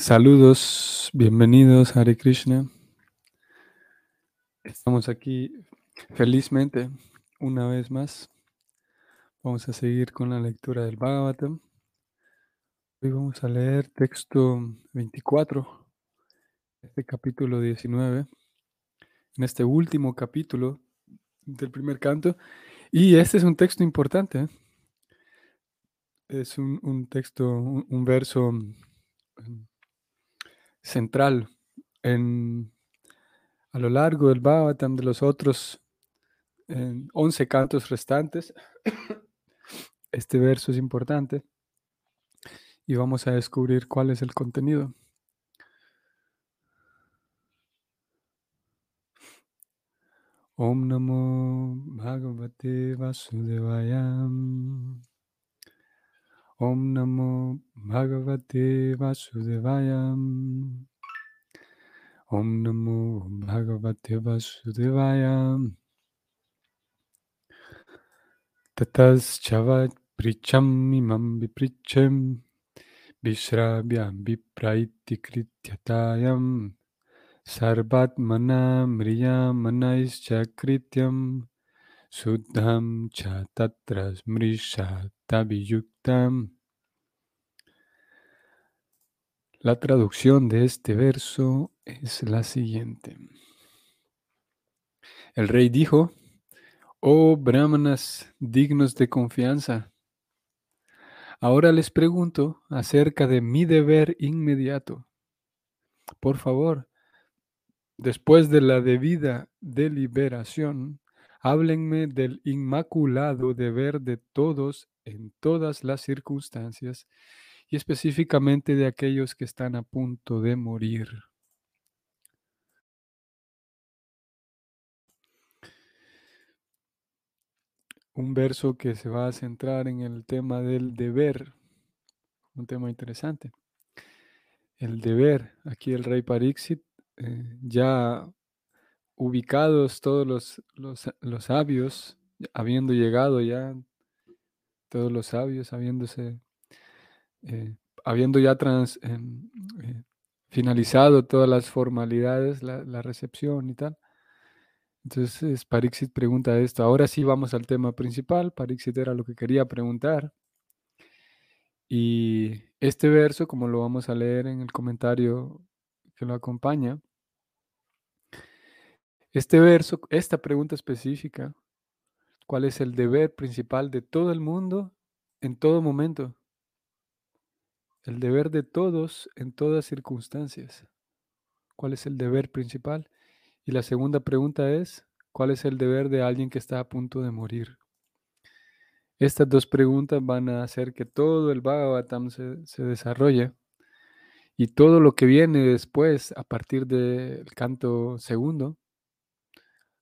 Saludos, bienvenidos Hare Krishna. Estamos aquí felizmente una vez más. Vamos a seguir con la lectura del Bhagavatam. Hoy vamos a leer texto 24, este capítulo 19, en este último capítulo del primer canto. Y este es un texto importante. ¿eh? Es un, un texto, un, un verso central en, a lo largo del Bhagavatam de los otros en 11 cantos restantes. Este verso es importante y vamos a descubrir cuál es el contenido. Om Bhagavate Vasudevayam. Om Namo Bhagavate Vasudevayam. Om Namo Bhagavate Vasudevayam. Tatas Chavat Pricham Imam Viprichem Vishrabyam Vipraiti Krityatayam Sarvat Mana Mriyam Manaischa La traducción de este verso es la siguiente. El rey dijo, oh brahmanas dignos de confianza, ahora les pregunto acerca de mi deber inmediato. Por favor, después de la debida deliberación, háblenme del inmaculado deber de todos en todas las circunstancias y específicamente de aquellos que están a punto de morir. Un verso que se va a centrar en el tema del deber, un tema interesante. El deber, aquí el rey Parixit, eh, ya ubicados todos los, los, los sabios, habiendo llegado ya, todos los sabios habiéndose eh, habiendo ya trans, em, eh, finalizado todas las formalidades, la, la, recepción y tal. Entonces Parixit pregunta esto. Ahora sí vamos al tema principal. Parixit era lo que quería preguntar. Y este verso, como lo vamos a leer en el comentario que lo acompaña, este verso, esta pregunta específica, ¿cuál es el deber principal de todo el mundo en todo momento? El deber de todos en todas circunstancias. ¿Cuál es el deber principal? Y la segunda pregunta es, ¿cuál es el deber de alguien que está a punto de morir? Estas dos preguntas van a hacer que todo el Bhagavatam se, se desarrolle y todo lo que viene después, a partir del canto segundo,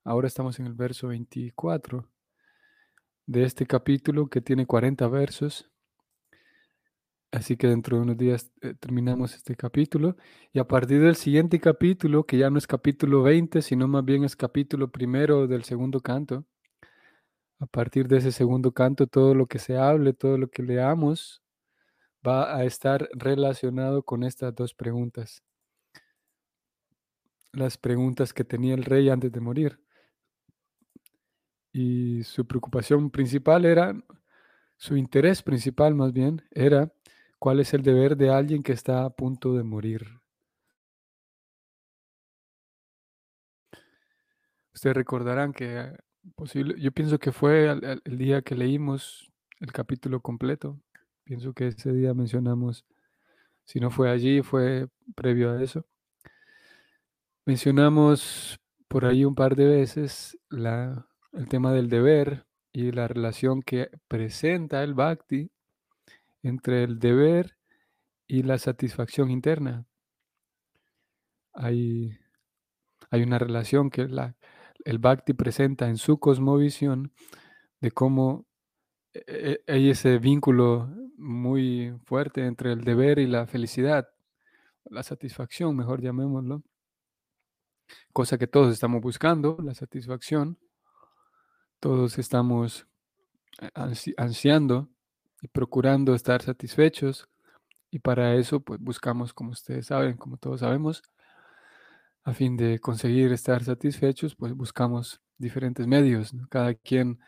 ahora estamos en el verso 24 de este capítulo que tiene 40 versos, Así que dentro de unos días eh, terminamos este capítulo y a partir del siguiente capítulo, que ya no es capítulo 20, sino más bien es capítulo primero del segundo canto, a partir de ese segundo canto, todo lo que se hable, todo lo que leamos, va a estar relacionado con estas dos preguntas. Las preguntas que tenía el rey antes de morir. Y su preocupación principal era, su interés principal más bien, era ¿Cuál es el deber de alguien que está a punto de morir? Ustedes recordarán que posible, yo pienso que fue el, el día que leímos el capítulo completo. Pienso que ese día mencionamos, si no fue allí, fue previo a eso. Mencionamos por ahí un par de veces la, el tema del deber y la relación que presenta el bhakti entre el deber y la satisfacción interna. Hay, hay una relación que la, el Bhakti presenta en su cosmovisión de cómo e, e, hay ese vínculo muy fuerte entre el deber y la felicidad, la satisfacción, mejor llamémoslo, cosa que todos estamos buscando, la satisfacción, todos estamos eh, ansiando y procurando estar satisfechos Y para eso, pues buscamos, como ustedes saben, como todos sabemos, a fin de conseguir estar satisfechos, pues buscamos diferentes medios. Cada quien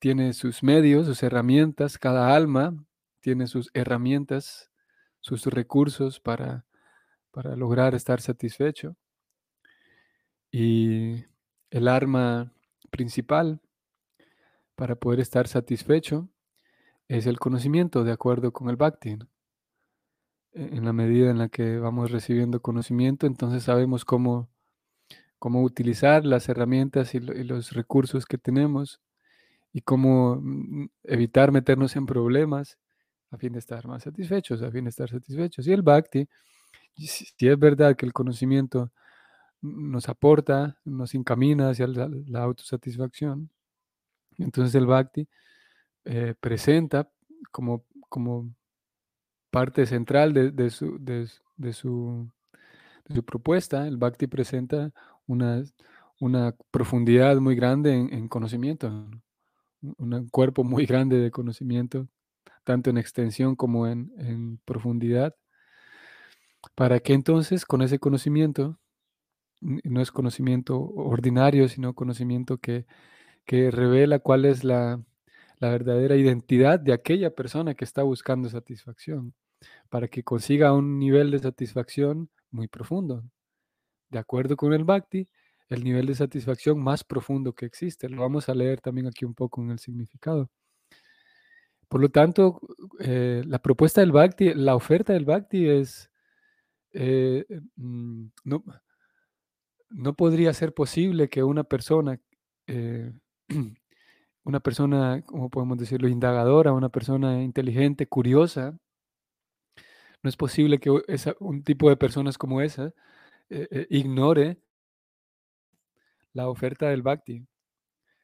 tiene sus medios, sus herramientas, cada alma tiene sus herramientas, sus recursos para, para lograr estar satisfecho. Y el arma principal para poder estar satisfecho es el conocimiento, de acuerdo con el Bhakti. E-, en la medida en la que vamos recibiendo conocimiento, entonces sabemos cómo, cómo utilizar las herramientas y, los recursos que tenemos y cómo mm, evitar meternos en problemas a fin de estar más satisfechos, a fin de estar satisfechos. Y el Bhakti, si es verdad que el conocimiento nos aporta, nos encamina hacia la, autosatisfacción. Entonces el Bhakti eh, presenta como, como parte central de, su, de, su, propuesta, el Bhakti presenta una, una profundidad muy grande en, conocimiento, un cuerpo muy grande de conocimiento, tanto en extensión como en, en profundidad, para que entonces con ese conocimiento no es conocimiento ordinario, sino conocimiento que, revela cuál es la, verdadera identidad de aquella persona que está buscando satisfacción, para que consiga un nivel de satisfacción muy profundo. De acuerdo con el Bhakti, el nivel de satisfacción más profundo que existe. Lo vamos a leer también aquí un poco en el significado. Por lo tanto, eh, la propuesta del Bhakti, la oferta del Bhakti es, eh, mm, no, no podría ser posible que una persona, eh, una persona, ¿cómo podemos decirlo?, indagadora, una persona inteligente, curiosa, no es posible que un tipo de personas como esa eh, eh, ignore la oferta del Bhakti,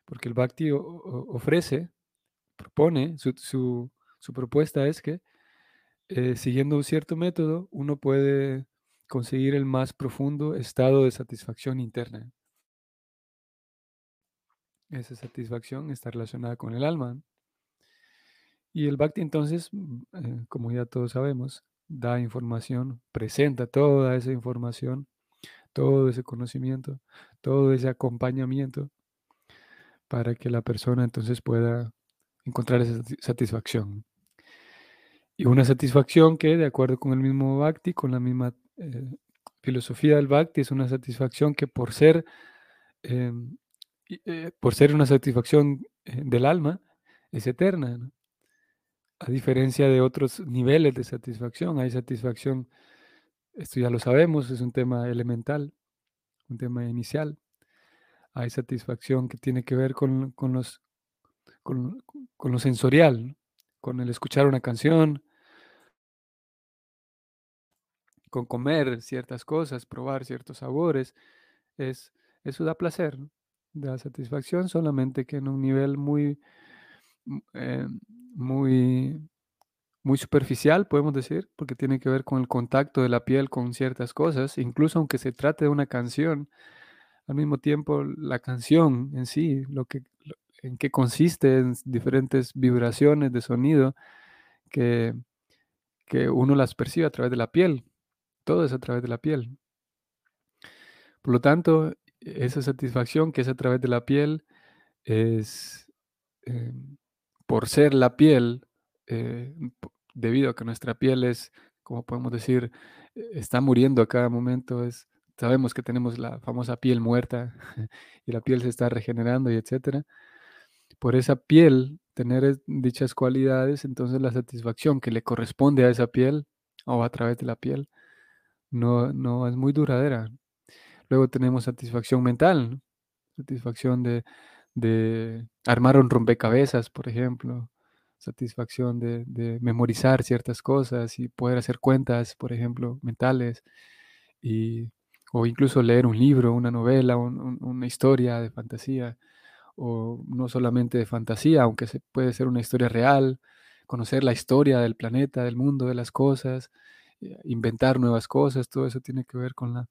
porque el Bhakti ofrece, propone, su, propuesta es que siguiendo un cierto método, uno puede conseguir el más profundo estado de satisfacción interna. Esa satisfacción está relacionada con el alma. Y el Bhakti entonces, mm, eh, como ya todos sabemos, da información, presenta toda esa información, todo ese conocimiento, todo ese acompañamiento para que la persona entonces pueda encontrar esa satisfacción. Y una satisfacción que, de acuerdo con el mismo Bhakti, con la misma eh, filosofía del Bhakti es una satisfacción que por ser, em, eh, por ser una satisfacción eh, del alma, es eterna. A diferencia de otros niveles de satisfacción, hay satisfacción, esto ya lo sabemos, es un tema elemental, un tema inicial. Hay satisfacción que tiene que ver con, los, con, lo sensorial, con el escuchar una canción, con comer ciertas cosas, probar ciertos sabores, es, eso da placer, da satisfacción, solamente que en un nivel muy, mm, eh, muy, muy superficial, podemos decir, porque tiene que ver con el contacto de la piel con ciertas cosas, incluso aunque se trate de una canción, al mismo tiempo la canción en sí, lo que, en qué consiste en diferentes vibraciones de sonido que, que uno las percibe a través de la piel, todo es a través de la piel. Por lo tanto, esa satisfacción que es a través de la piel es, em, por ser la piel, eh, debido a que nuestra piel es, como podemos decir, e, está muriendo a cada momento, es, sabemos que tenemos la famosa piel muerta y la piel se está regenerando y etcétera. Por esa piel, tener dichas cualidades, entonces la satisfacción que le corresponde a esa piel o a través de la piel no, no es muy duradera. Luego tenemos satisfacción mental, satisfacción de, de, armar un rompecabezas, por ejemplo, satisfacción de, de, memorizar ciertas cosas y poder hacer cuentas, por ejemplo, mentales, y, o incluso leer un libro, una novela, una historia de fantasía, o no solamente de fantasía, aunque se puede ser una historia real, conocer la historia del planeta, del mundo, de las cosas, eh, inventar nuevas cosas, todo eso tiene que ver con, la,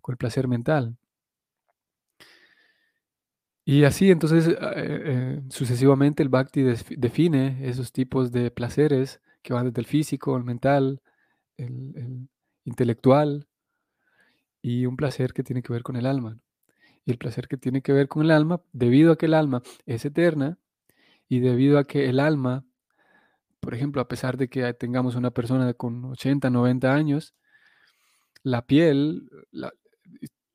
con el placer mental. Y así entonces eh, eh, sucesivamente el bhakti define esos tipos de placeres que van desde el físico, el mental, el intelectual y un placer que tiene que ver con el alma. Y el placer que tiene que ver con el alma, debido a que el alma es eterna y debido a que el alma, por ejemplo, a pesar de que tengamos una persona con 80, 90 años, la piel,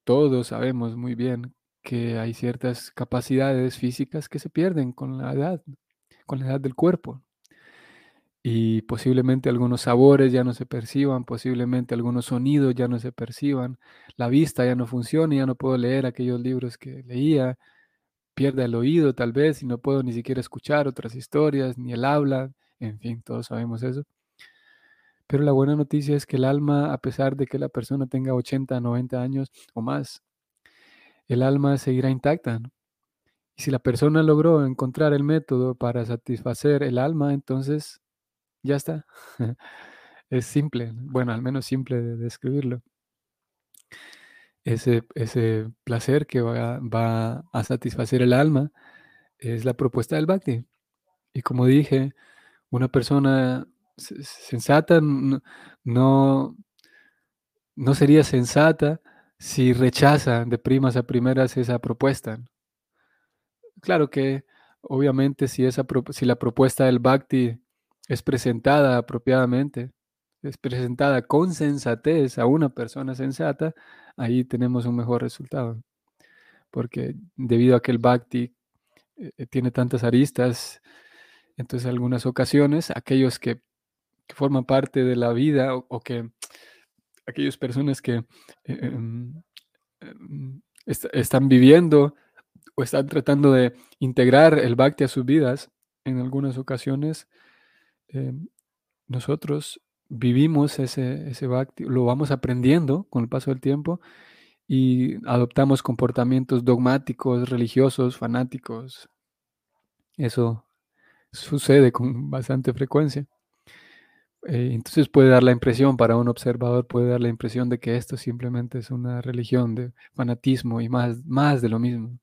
todos sabemos muy bien que hay ciertas capacidades físicas que se pierden con la edad, con la edad del cuerpo. Y posiblemente algunos sabores ya no se perciban, posiblemente algunos sonidos ya no se perciban, la vista ya no funciona, ya no puedo leer aquellos libros que leía, pierda el oído tal vez y no puedo ni siquiera escuchar otras historias, ni el habla, en fin, todos sabemos eso. Pero la buena noticia es que el alma, a pesar de que la persona tenga 80, 90 años o más, el alma seguirá intacta. Si la persona logró encontrar el método para satisfacer el alma, entonces ya está. es simple, bueno, al menos simple de describirlo. Ese, ese placer que va, va a satisfacer el alma es la propuesta del bhakti. Y como dije, una persona sensata no, no sería sensata si rechaza de primas a primeras esa propuesta. Claro que obviamente si, si la propuesta del bhakti es presentada apropiadamente, es presentada con sensatez a una persona sensata, ahí tenemos un mejor resultado. Porque debido a que el bhakti eh, tiene tantas aristas, entonces en algunas ocasiones aquellos que que forman parte de la vida o, que aquellas personas que eh, em, em, están viviendo o están tratando de integrar el bhakti a sus vidas, en algunas ocasiones em, nosotros vivimos ese, ese bhakti, lo vamos aprendiendo con el paso del tiempo y adoptamos comportamientos dogmáticos, religiosos, fanáticos. Eso sucede con bastante frecuencia. Eh, entonces puede dar la impresión, para un observador puede dar la impresión de que esto simplemente es una religión de fanatismo y más, más de lo mismo.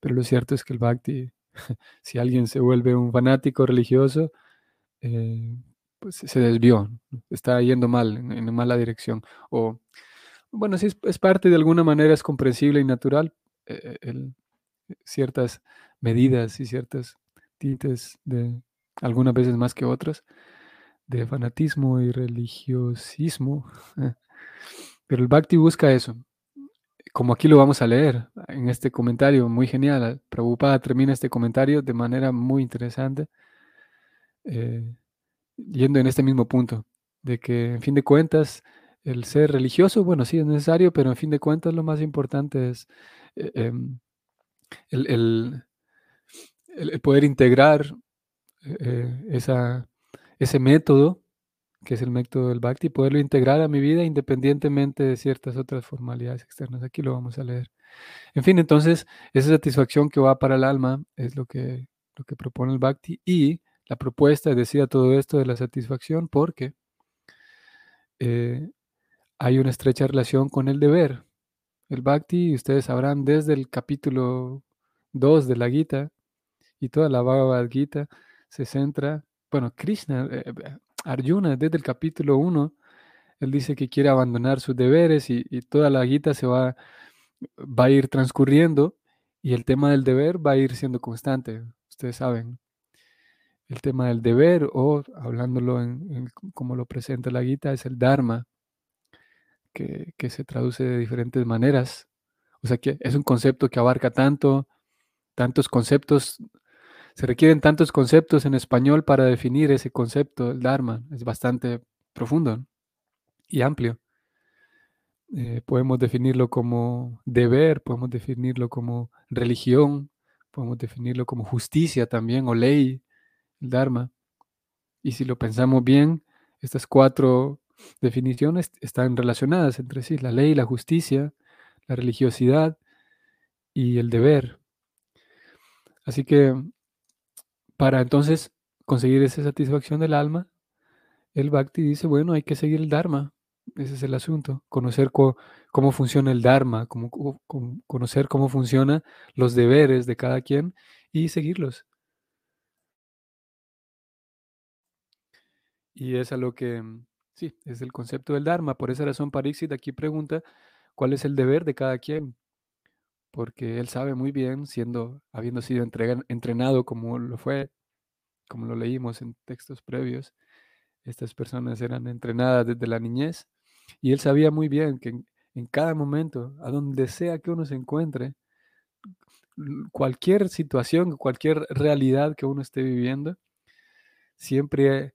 Pero lo cierto es que el bhakti, si alguien se vuelve un fanático religioso, eh, pues se desvió, está yendo mal, en, mala dirección. O, bueno, si es, parte de alguna manera, es comprensible y natural, eh, ciertas medidas y ciertas tintes de algunas veces más que otras de fanatismo y religiosismo. Pero el Bhakti busca eso. Como aquí lo vamos a leer en este comentario muy genial. Prabhupada termina este comentario de manera muy interesante, eh, yendo en este mismo punto, de que en fin de cuentas el ser religioso, bueno, sí es necesario, pero en fin de cuentas lo más importante es eh, em, el, poder integrar eh, esa ese método, que es el método del Bhakti, poderlo integrar a mi vida independientemente de ciertas otras formalidades externas. Aquí lo vamos a leer. En fin, entonces, esa satisfacción que va para el alma es lo que, lo que propone el Bhakti y la propuesta decía todo esto de la satisfacción porque eh, hay una estrecha relación con el deber. El Bhakti, ustedes sabrán, desde el capítulo 2 de la Gita y toda la Bhagavad Gita se centra bueno, Krishna, eh, eh, Arjuna, desde el capítulo 1, él dice que quiere abandonar sus deberes y, toda la guita se va, va a ir transcurriendo y el tema del deber va a ir siendo constante, ustedes saben. El tema del deber, o hablándolo en, como lo presenta la guita, es el Dharma, que, que, se traduce de diferentes maneras. O sea que es un concepto que abarca tanto, tantos conceptos se requieren tantos conceptos en español para definir ese concepto, el Dharma. Es bastante profundo y amplio. Eh, podemos definirlo como deber, podemos definirlo como religión, podemos definirlo como justicia también o ley, el Dharma. Y si lo pensamos bien, estas cuatro definiciones están relacionadas entre sí, la ley, la justicia, la religiosidad y el deber. Así que para entonces conseguir esa satisfacción del alma, el Bhakti dice, bueno, hay que seguir el Dharma. Ese es el asunto, conocer cómo funciona el Dharma, conocer cómo funcionan los deberes de cada quien y seguirlos. Y es a lo que Sí, es el concepto del Dharma. Por esa razón, Pariksit aquí pregunta cuál es el deber de cada quien, porque él sabe muy bien, siendo, habiendo sido entrenado como lo fue, como lo leímos en textos previos, estas personas eran entrenadas desde la niñez y él sabía muy bien que en, cada momento, a donde sea que uno se encuentre, cualquier situación, cualquier realidad que uno esté viviendo, siempre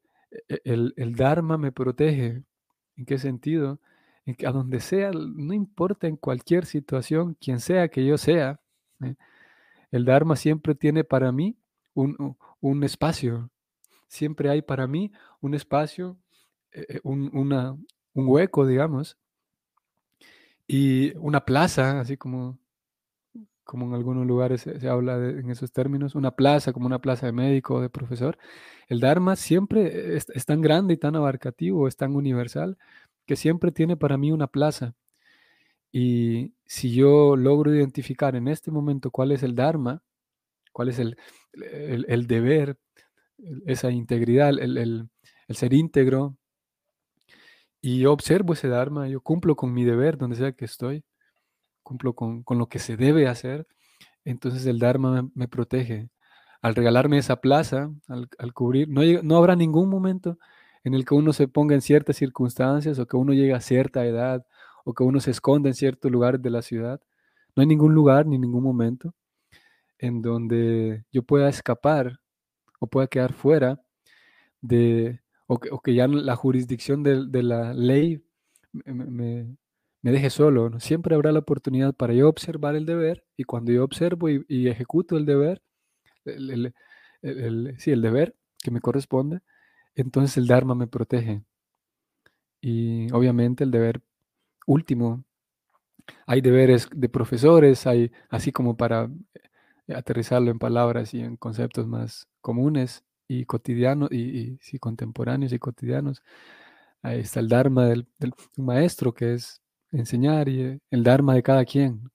e, el, el Dharma me protege. ¿En qué sentido? A donde sea, no importa en cualquier situación, quien sea que yo sea, ¿eh? el Dharma siempre tiene para mí un, un espacio, siempre hay para mí un espacio, eh, eh, un, una, un hueco, digamos, y una plaza, así como, como en algunos lugares se, habla en esos términos, una plaza, como una plaza de médico o de profesor. El Dharma siempre es, tan grande y tan abarcativo, es tan universal, que siempre tiene para mí una plaza. Y si yo logro identificar en este momento cuál es el Dharma, cuál es el, el, el deber, esa integridad, el, el, ser íntegro. Y yo observo ese Dharma, yo cumplo con mi deber donde sea que estoy, cumplo con, con lo que se debe hacer. Entonces el Dharma me, protege. Al regalarme esa plaza, al, al cubrir, no, no habrá ningún momento en el que uno se ponga en ciertas circunstancias o que uno llegue a cierta edad o que uno se esconda en ciertos lugares de la ciudad. No hay ningún lugar ni ningún momento en donde yo pueda escapar o pueda quedar fuera de, o que, ya ya la jurisdicción de, la ley me, deje solo. Siempre habrá la oportunidad para yo observar el deber y cuando yo observo y, ejecuto el deber, el, sí, el deber que me corresponde, entonces el Dharma me protege. Y obviamente el deber último, hay deberes de profesores, hay así como para aterrizarlo en palabras y en conceptos más comunes y cotidianos y, contemporáneos y cotidianos. Ahí está el Dharma del, maestro, que es enseñar, y eh, el Dharma de cada quien.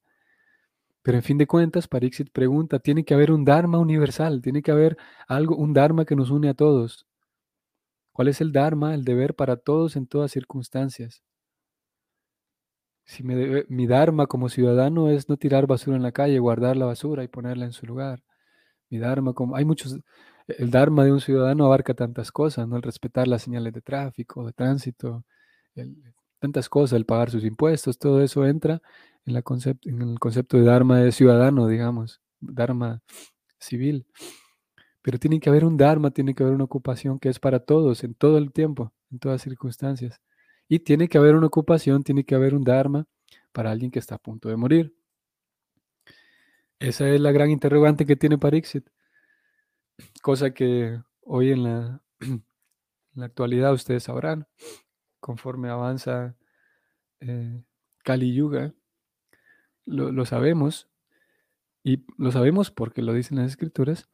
Pero en fin de cuentas, Parixit pregunta, tiene que haber un Dharma universal, tiene que haber algo, un Dharma que nos une a todos. ¿Cuál es el Dharma? El deber para todos en todas circunstancias. Si mi Dharma como ciudadano es no tirar basura en la calle, guardar la basura y ponerla en su lugar. Mi Dharma, como hay muchos, el Dharma de un ciudadano abarca tantas cosas, ¿no? El respetar las señales de tráfico, de tránsito, tantas cosas, el pagar sus impuestos, todo eso entra en, la en el concepto de Dharma de ciudadano, digamos, Dharma civil. Pero tiene que haber un Dharma, tiene que haber una ocupación que es para todos, en todo el tiempo, en todas circunstancias. Y tiene que haber una ocupación, tiene que haber un Dharma para alguien que está a punto de morir. Esa es la gran interrogante que tiene Parixit. Cosa que hoy en la, actualidad ustedes sabrán, conforme avanza eh, Kali Yuga, lo sabemos, y lo sabemos porque lo dicen las escrituras,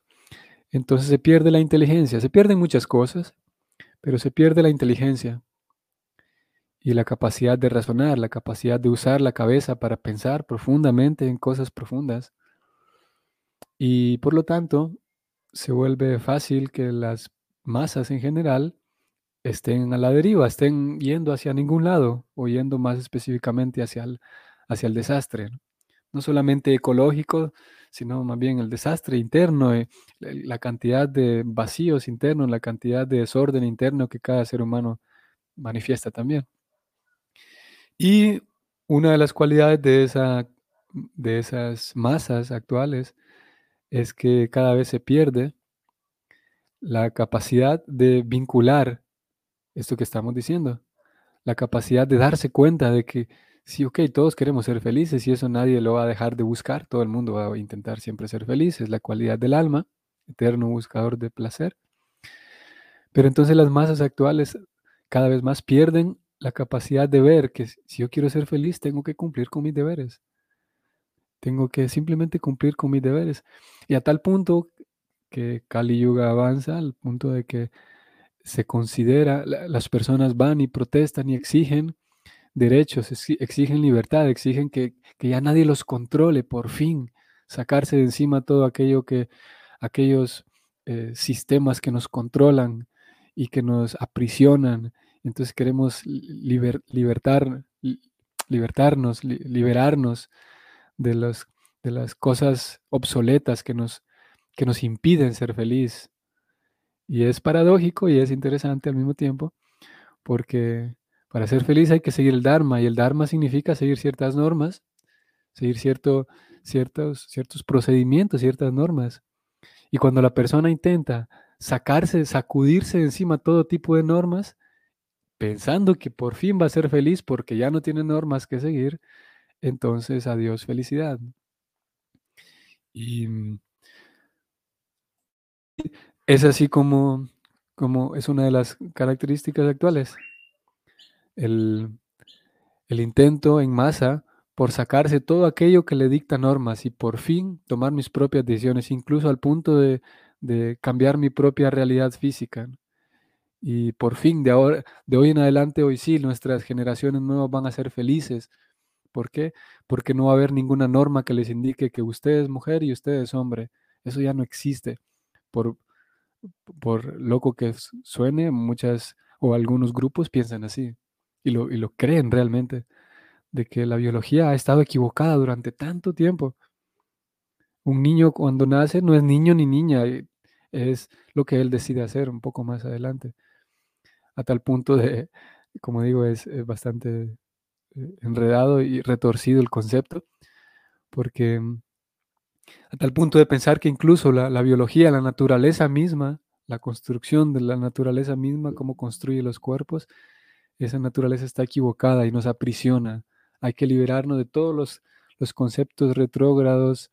entonces se pierde la inteligencia, se pierden muchas cosas, pero se pierde la inteligencia y la capacidad de razonar, la capacidad de usar la cabeza para pensar profundamente en cosas profundas. Y por lo tanto, se vuelve fácil que las masas en general estén a la deriva, estén yendo hacia ningún lado o yendo más específicamente hacia el, hacia el desastre. ¿no? solamente ecológico, sino más bien el desastre interno, eh, la cantidad de vacíos internos, la cantidad de desorden interno que cada ser humano manifiesta también. Y una de las cualidades de, esa, de esas masas actuales es que cada vez se pierde la capacidad de vincular esto que estamos diciendo, la capacidad de darse cuenta de que sí, ok, todos queremos ser felices y eso nadie lo va a dejar de buscar, todo el mundo va a intentar siempre ser feliz, es la cualidad del alma, eterno buscador de placer. Pero entonces las masas actuales cada vez más pierden la capacidad de ver que si yo quiero ser feliz, tengo que cumplir con mis deberes. Tengo que simplemente cumplir con mis deberes. Y a tal punto que Kali Yuga avanza, al punto de que se considera, las personas van y protestan y exigen derechos, exigen libertad, exigen que, ya nadie los controle, por fin, sacarse de encima todo aquello que, aquellos eh, sistemas que nos controlan y que nos aprisionan Entonces queremos libertar, libertarnos, liberarnos de, los, de las cosas obsoletas que nos, que nos impiden ser feliz. Y es paradójico y es interesante al mismo tiempo, porque para ser feliz hay que seguir el Dharma, y el Dharma significa seguir ciertas normas, seguir cierto, ciertos, ciertos procedimientos, ciertas normas. Y cuando la persona intenta sacarse, sacudirse encima todo tipo de normas, pensando que por fin va a ser feliz porque ya no tiene normas que seguir, entonces adiós felicidad. Y es así como, como es una de las características actuales. El, el intento en masa por sacarse todo aquello que le dicta normas y por fin tomar mis propias decisiones, incluso al punto de, de cambiar mi propia realidad física. Y por fin, de, ahora, de hoy en adelante, hoy sí, nuestras generaciones nuevas van a ser felices. ¿Por qué? Porque no va a haber ninguna norma que les indique que usted es mujer y usted es hombre. Eso ya no existe. Por, por loco que suene, muchas o algunos grupos piensan así y lo, y lo creen realmente, de que la biología ha estado equivocada durante tanto tiempo. Un niño cuando nace no es niño ni niña, es lo que él decide hacer un poco más adelante. A tal punto de, como digo, es, bastante eh, enredado y retorcido el concepto, porque mm, a tal punto de pensar que incluso la, la, biología, la naturaleza misma, la construcción de la naturaleza misma, cómo construye los cuerpos, esa naturaleza está equivocada y nos aprisiona. Hay que liberarnos de todos los, los conceptos retrógrados,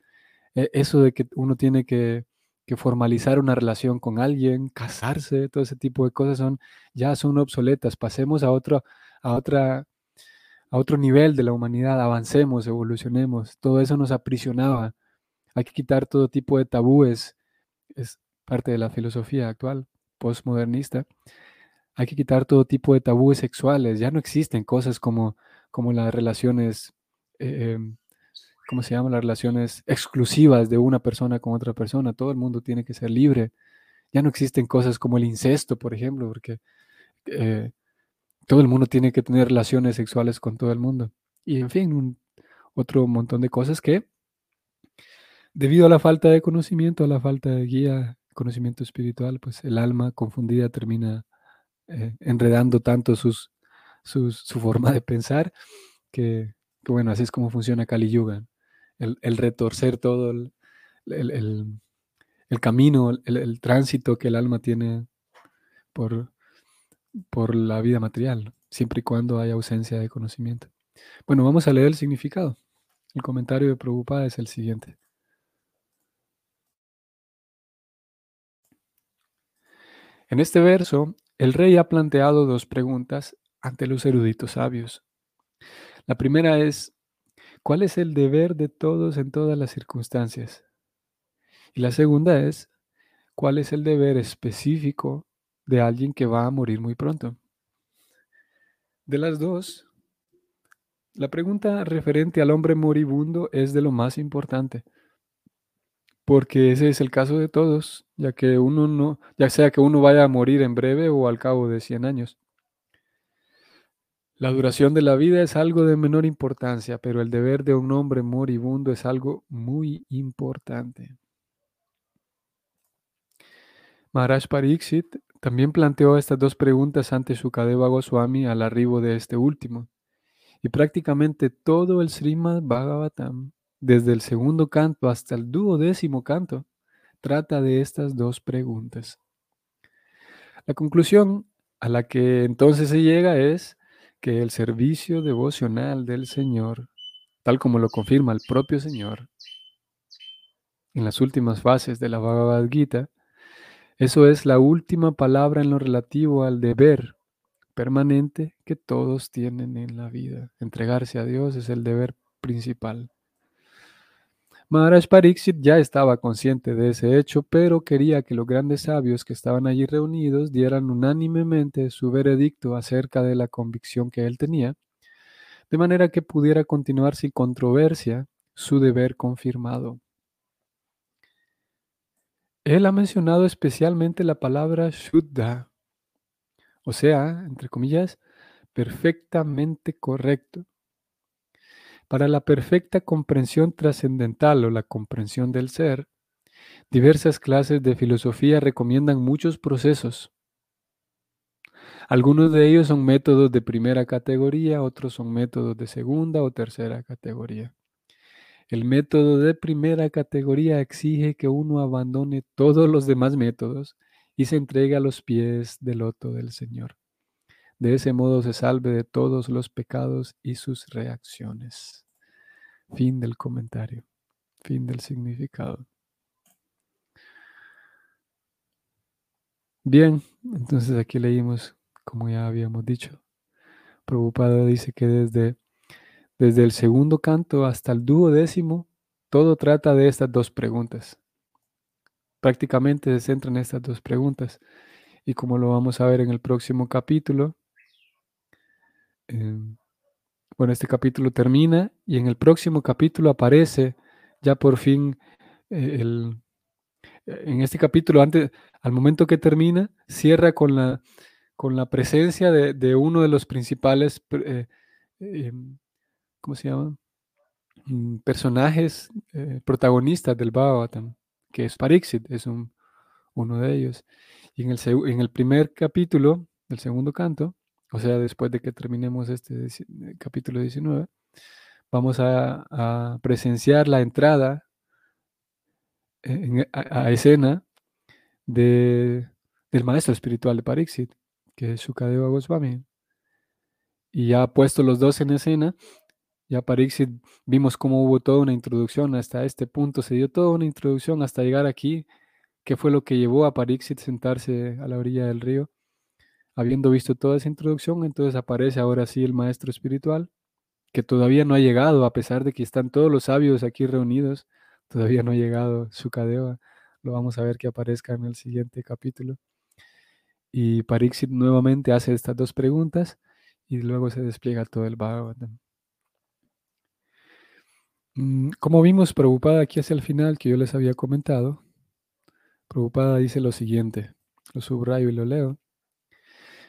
e, eso de que uno tiene que, formalizar una relación con alguien, casarse, todo ese tipo de cosas son ya son obsoletas. Pasemos a otro, a otra, a otro nivel de la humanidad, avancemos, evolucionemos. Todo eso nos aprisionaba. Hay que quitar todo tipo de tabúes. Es parte de la filosofía actual, postmodernista. Hay que quitar todo tipo de tabúes sexuales. Ya no existen cosas como, como las relaciones eh, em, ¿cómo se llama? Las relaciones exclusivas de una persona con otra persona. Todo el mundo tiene que ser libre. Ya no existen cosas como el incesto, por ejemplo, porque eh, todo el mundo tiene que tener relaciones sexuales con todo el mundo. Y en fin, otro montón de cosas que, debido a la falta de conocimiento, a la falta de guía, conocimiento espiritual, pues el alma confundida termina eh, enredando tanto su forma de pensar que, bueno, así es como funciona Kali Yuga el, retorcer todo el, camino, el, tránsito que el alma tiene por, por la vida material, siempre y cuando haya ausencia de conocimiento. Bueno, vamos a leer el significado. El comentario de Prabhupada es el siguiente. En este verso, el rey ha planteado dos preguntas ante los eruditos sabios. La primera es, ¿Cuál es el deber de todos en todas las circunstancias? Y la segunda es, ¿cuál es el deber específico de alguien que va a morir muy pronto? De las dos, la pregunta referente al hombre moribundo es de lo más importante, porque ese es el caso de todos, ya que uno no, ya sea que uno vaya a morir en breve o al cabo de 100 años. La duración de la vida es algo de menor importancia, pero el deber de un hombre moribundo es algo muy importante. Maharaj Pariksit también planteó estas dos preguntas ante Sukadeva Goswami al arribo de este último. Y prácticamente todo el Srimad Bhagavatam, desde el segundo canto hasta el duodécimo canto, trata de estas dos preguntas. La conclusión a la que entonces se llega es que el servicio devocional del Señor, tal como lo confirma el propio Señor en las últimas fases de la Bhagavad Gita, eso es la última palabra en lo relativo al deber permanente que todos tienen en la vida. Entregarse a Dios es el deber principal. Maharaj Pariksit ya estaba consciente de ese hecho, pero quería que los grandes sabios que estaban allí reunidos dieran unánimemente su veredicto acerca de la convicción que él tenía, de manera que pudiera continuar sin controversia su deber confirmado. Él ha mencionado especialmente la palabra Shuddha o sea, entre comillas, perfectamente correcto. Para la perfecta comprensión trascendental o la comprensión del ser, diversas clases de filosofía recomiendan muchos procesos. Algunos de ellos son métodos de primera categoría, otros son métodos de segunda o tercera categoría. El método de primera categoría exige que uno abandone todos los demás métodos y se entregue a los pies del loto del Señor. De ese modo se salve de todos los pecados y sus reacciones. Fin del comentario. Fin del significado. Bien, entonces aquí leímos, como ya habíamos dicho, Prabhupada dice que desde, desde el segundo canto hasta el duodécimo, todo trata de estas dos preguntas. Prácticamente se centra en estas dos preguntas. Y como lo vamos a ver en el próximo capítulo, em, bueno, este capítulo termina y en el próximo capítulo aparece ya por fin eh, el, en este capítulo, antes, al momento que termina, cierra con la, con la presencia de, uno de los principales, eh, em, ¿cómo se llama? Mm, personajes eh, protagonistas del Bhagavatam, que es Pariksit, es un, uno de ellos. Y en el, en el primer capítulo, del segundo canto, o sea, después de que terminemos este capítulo 19, vamos a, presenciar la entrada a, escena de, del maestro espiritual de Pariksit, que es Shukadeva Goswami. Y ya puesto los dos en escena, ya Pariksit vimos cómo hubo toda una introducción hasta este punto, se dio toda una introducción hasta llegar aquí, que fue lo que llevó a Pariksit sentarse a la orilla del río Habiendo visto toda esa introducción, entonces aparece ahora sí el maestro espiritual, que todavía no ha llegado, a pesar de que están todos los sabios aquí reunidos, todavía no ha llegado Sukadeva. Lo vamos a ver que aparezca en el siguiente capítulo. Y Pariksit nuevamente hace estas dos preguntas y luego se despliega todo el Bhagavatam. Mm, como vimos, Prabhupada aquí hacia el final, que yo les había comentado, Prabhupada dice lo siguiente, lo subrayo y lo leo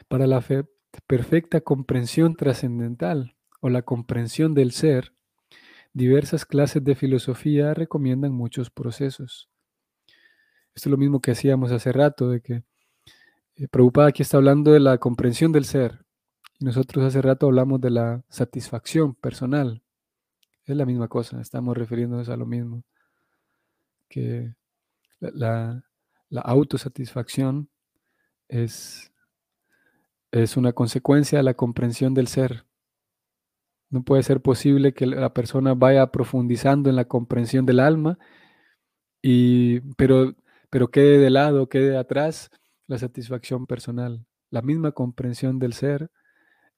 para la perfecta comprensión trascendental o la comprensión del ser, diversas clases de filosofía recomiendan muchos procesos. Esto es lo mismo que hacíamos hace rato, de que eh, Prabhupada aquí está hablando de la comprensión del ser, y nosotros hace rato hablamos de la satisfacción personal. Es la misma cosa, estamos refiriéndonos a lo mismo, que la autosatisfacción es es una consecuencia de la comprensión del ser. No puede ser posible que la persona vaya profundizando en la comprensión del alma, y, pero, pero quede de lado, quede atrás la satisfacción personal. La misma comprensión del ser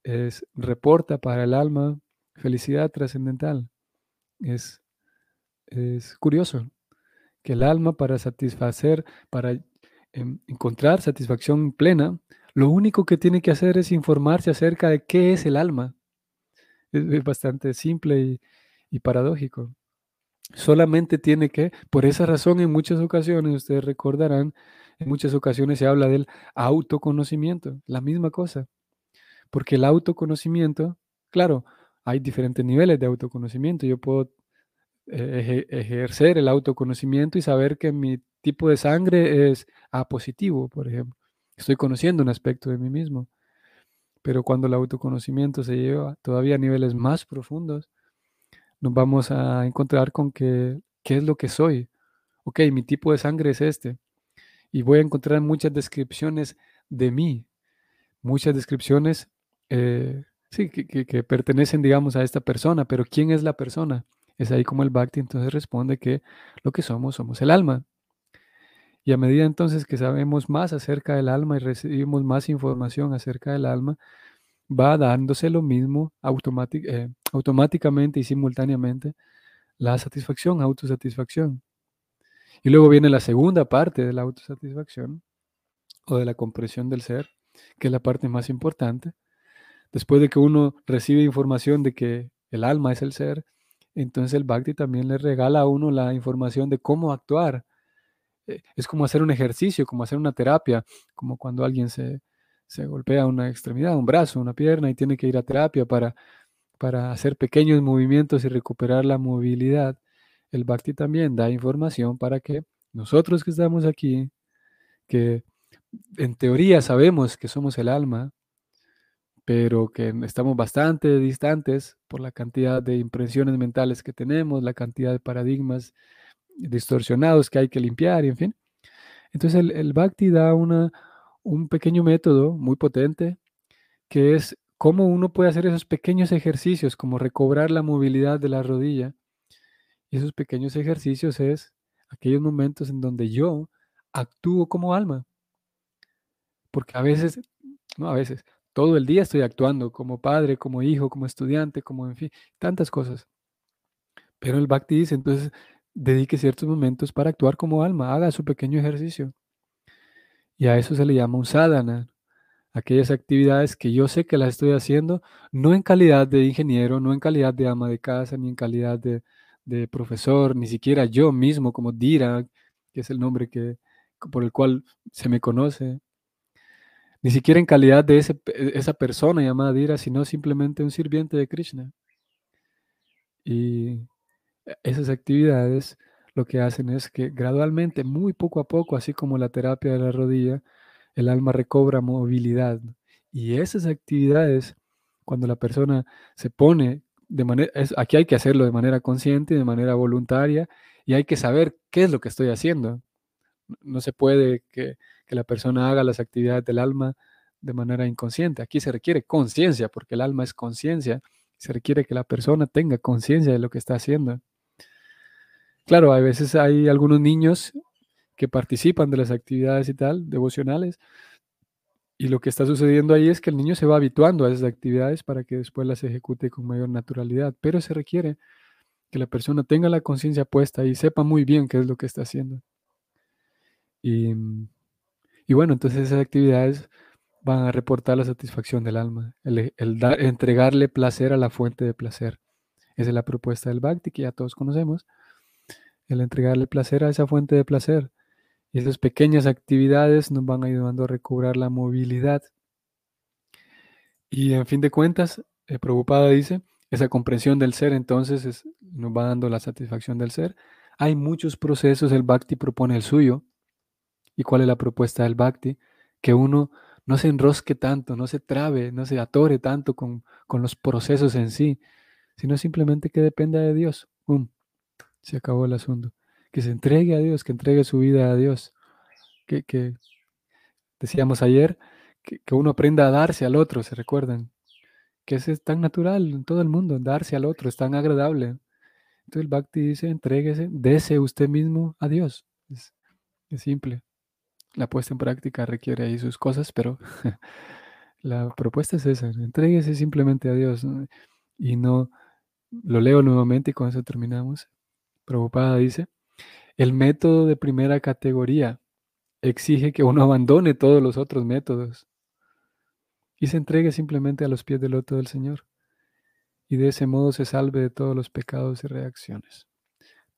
es, reporta para el alma felicidad trascendental. Es, es curioso que el alma para satisfacer, para em, encontrar satisfacción plena, lo único que tiene que hacer es informarse acerca de qué es el alma. Es, bastante simple y, paradójico. Solamente tiene que, por esa razón en muchas ocasiones, ustedes recordarán, en muchas ocasiones se habla del autoconocimiento, la misma cosa. Porque el autoconocimiento, claro, hay diferentes niveles de autoconocimiento. Yo puedo eh, ejercer el autoconocimiento y saber que mi tipo de sangre es A positivo, por ejemplo. Estoy conociendo un aspecto de mí mismo. Pero cuando el autoconocimiento se lleva todavía a niveles más profundos, nos vamos a encontrar con que, ¿qué es lo que soy? Ok, mi tipo de sangre es este. Y voy a encontrar muchas descripciones de mí, muchas descripciones, eh, sí, que, que, pertenecen, digamos, a esta persona, pero ¿quién es la persona? Es ahí como el Bhakti entonces responde que lo que somos, somos el alma. Y a medida entonces que sabemos más acerca del alma y recibimos más información acerca del alma, va dándose lo mismo eh, automáticamente y simultáneamente la satisfacción, autosatisfacción. Y luego viene la segunda parte de la autosatisfacción o de la comprensión del ser, que es la parte más importante. Después de que uno recibe información de que el alma es el ser, entonces el Bhakti también le regala a uno la información de cómo actuar es como hacer un ejercicio, como hacer una terapia, como cuando alguien se, se golpea una extremidad, un brazo, una pierna y tiene que ir a terapia para, para hacer pequeños movimientos y recuperar la movilidad, el Bhakti también da información para que nosotros que estamos aquí, que en teoría sabemos que somos el alma, pero que estamos bastante distantes por la cantidad de impresiones mentales que tenemos, la cantidad de paradigmas distorsionados que hay que limpiar, y en fin. Entonces el, el Bhakti da una, un pequeño método muy potente que es cómo uno puede hacer esos pequeños ejercicios, como recobrar la movilidad de la rodilla. Y esos pequeños ejercicios es aquellos momentos en donde yo actúo como alma. Porque a veces, no a veces, todo el día estoy actuando como padre, como hijo, como estudiante, como en fin, tantas cosas. Pero el Bhakti dice, entonces, dedique ciertos momentos para actuar como alma, haga su pequeño ejercicio. Y a eso se le llama un sadhana. Aquellas actividades que yo sé que las estoy haciendo, no en calidad de ingeniero, no en calidad de ama de casa, ni en calidad de, profesor, ni siquiera yo mismo como Dira, que es el nombre que, por el cual se me conoce, ni siquiera en calidad de ese, esa persona llamada Dira, sino simplemente un sirviente de Krishna. Y esas actividades lo que hacen es que gradualmente, muy poco a poco, así como la terapia de la rodilla, el alma recobra movilidad. Y esas actividades, cuando la persona se pone de manera, aquí hay que hacerlo de manera consciente, de manera voluntaria, y hay que saber qué es lo que estoy haciendo. No se puede que, que la persona haga las actividades del alma de manera inconsciente. Aquí se requiere conciencia, porque el alma es conciencia. Se requiere que la persona tenga conciencia de lo que está haciendo. Claro, a veces hay algunos niños que participan de las actividades y tal, devocionales, y lo que está sucediendo ahí es que el niño se va habituando a esas actividades para que después las ejecute con mayor naturalidad, pero se requiere que la persona tenga la conciencia puesta y sepa muy bien qué es lo que está haciendo. Y, bueno, entonces esas actividades van a reportar la satisfacción del alma, el, entregarle placer a la fuente de placer. Esa es la propuesta del Bhakti que ya todos conocemos el entregarle placer a esa fuente de placer. Y esas pequeñas actividades nos van ayudando a recobrar la movilidad. Y en fin de cuentas, eh, Prabhupada dice, esa comprensión del ser entonces nos va dando la satisfacción del ser. Hay muchos procesos, el Bhakti propone el suyo. ¿Y cuál es la propuesta del Bhakti? Que uno no se enrosque tanto, no se trabe, no se atore tanto con, los procesos en sí, sino simplemente que dependa de Dios se acabó el asunto. Que se entregue a Dios, que entregue su vida a Dios. Que, decíamos ayer, que, uno aprenda a darse al otro, ¿se recuerdan? Que es tan natural en todo el mundo, darse al otro, es tan agradable. Entonces el Bhakti dice, entréguese, dese usted mismo a Dios. Es, es simple. La puesta en práctica requiere ahí sus cosas, pero la propuesta es esa, entréguese simplemente a Dios. Y no, lo leo nuevamente y con eso terminamos. Prabhupada dice, el método de primera categoría exige que uno abandone todos los otros métodos y se entregue simplemente a los pies del loto del Señor. Y de ese modo se salve de todos los pecados y reacciones.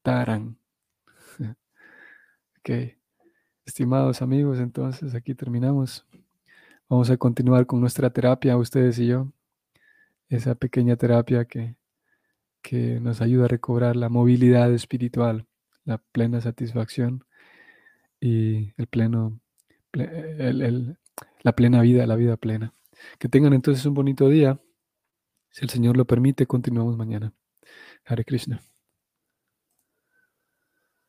Taran. ok. Estimados amigos, entonces aquí terminamos. Vamos a continuar con nuestra terapia, ustedes y yo. Esa pequeña terapia que que nos ayuda a recobrar la movilidad espiritual, la plena satisfacción y el pleno, la plena vida, la vida plena. Que tengan entonces un bonito día. Si el Señor lo permite, continuamos mañana. Hare Krishna.